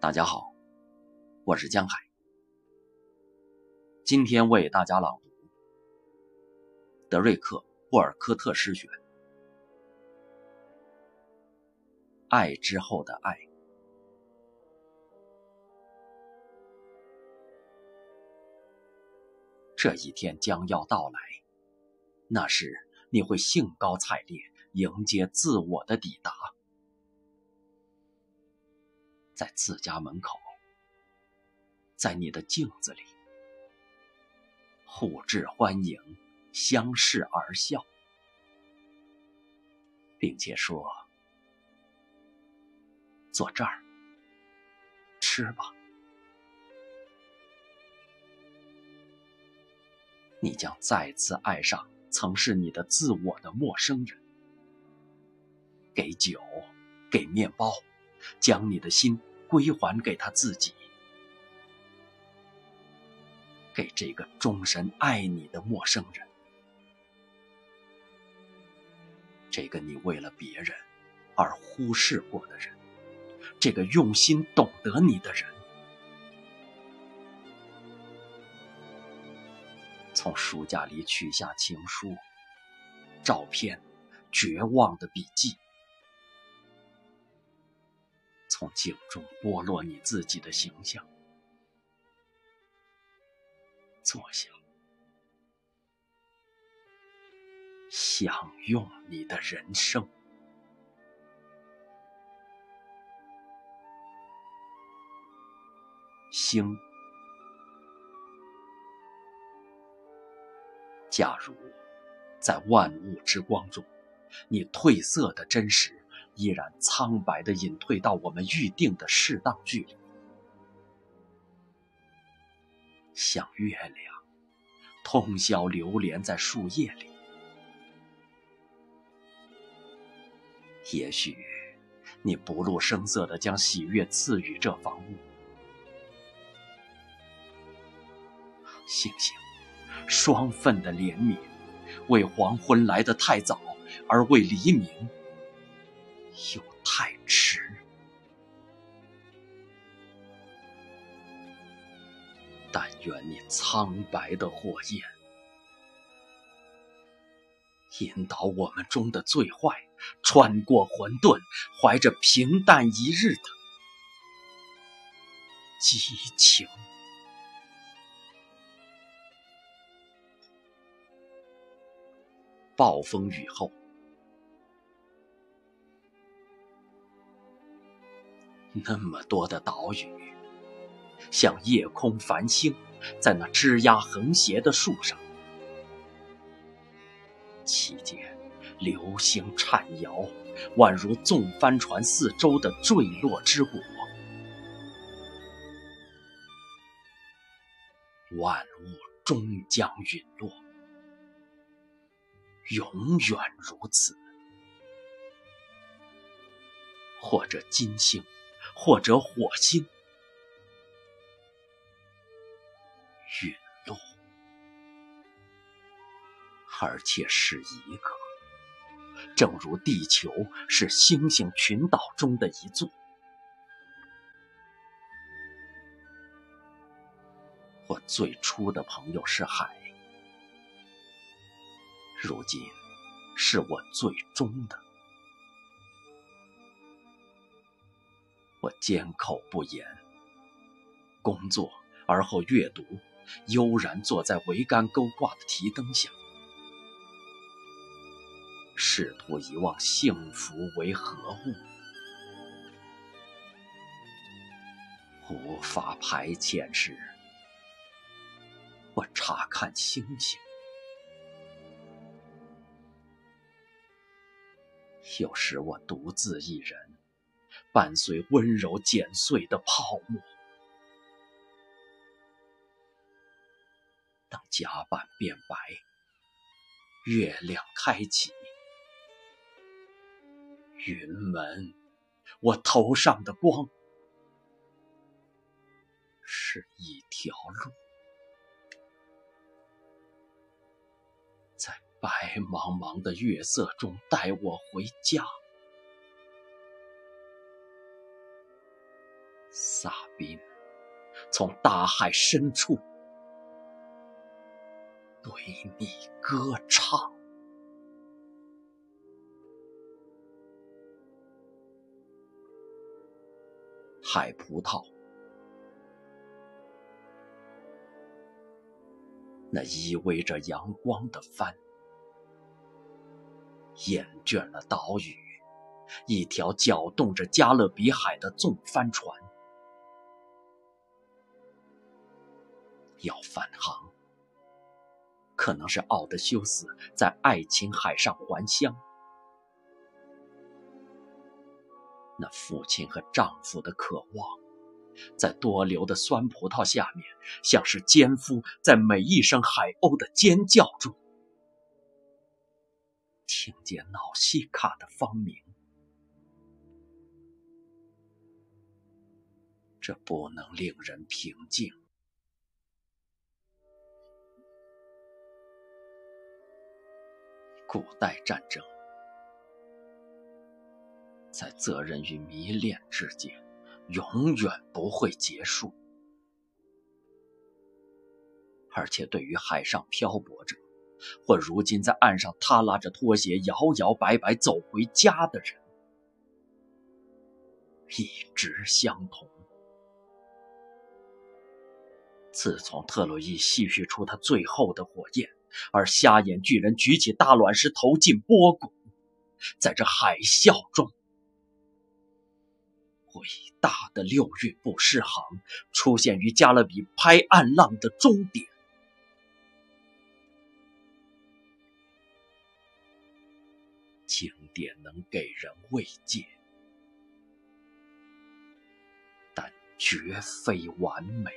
大家好，我是江海。今天为大家朗读德瑞克·沃尔科特诗选《爱之后的爱》。这一天将要到来，那时你会兴高采烈迎接自我的抵达。在自家门口，在你的镜子里，互致欢迎，相视而笑，并且说：“坐这儿，吃吧。”你将再次爱上曾是你的自我的陌生人，给酒，给面包，将你的心。归还给他自己，给这个终身爱你的陌生人，这个你为了别人而忽视过的人，这个用心懂得你的人，从书架里取下情书、照片、绝望的笔记。从镜中剥落你自己的形象，坐下，享用你的人生。星，假如在万物之光中，你褪色的真实。依然苍白的隐退到我们预定的适当距离，像月亮通宵流连在树叶里。也许你不露声色的将喜悦赐予这房屋。星星，双份的怜悯，为黄昏来得太早，而为黎明。又太迟。但愿你苍白的火焰，引导我们中的最坏，穿过混沌，怀着平淡一日的激情。暴风雨后。那么多的岛屿，像夜空繁星，在那枝桠横斜的树上，其间流星颤摇，宛如纵帆船四周的坠落之果。万物终将陨落，永远如此。或者金星。或者火星陨落，而且是一个，正如地球是星星群岛中的一座。我最初的朋友是海，如今是我最终的。我缄口不言，工作而后阅读，悠然坐在桅杆勾挂的提灯下，试图遗忘幸福为何物，无法排遣时，我查看星星；有时我独自一人。伴随温柔剪碎的泡沫，当甲板变白，月亮开启，云门，我头上的光是一条路，在白茫茫的月色中带我回家。萨宾从大海深处对你歌唱。海葡萄，那依偎着阳光的帆，厌倦了岛屿，一条搅动着加勒比海的纵帆船，要返航。可能是奥德修斯在爱琴海上还乡。那父亲和丈夫的渴望，在多流的酸葡萄下面，像是奸夫在每一声海鸥的尖叫中，听见瑙西卡的芳名。这不能令人平静。古代战争。在责任与迷恋之间，永远不会结束。而且，对于海上漂泊者，或如今在岸上踏拉着拖鞋摇摇摆摆走回家的人，一直相同。自从特洛伊吸取出他最后的火焰，而瞎眼巨人举起大卵石投进波谷，在这海啸中。伟大的六运不失航出现于加勒比拍岸浪的终点。经典能给人慰藉，但绝非完美。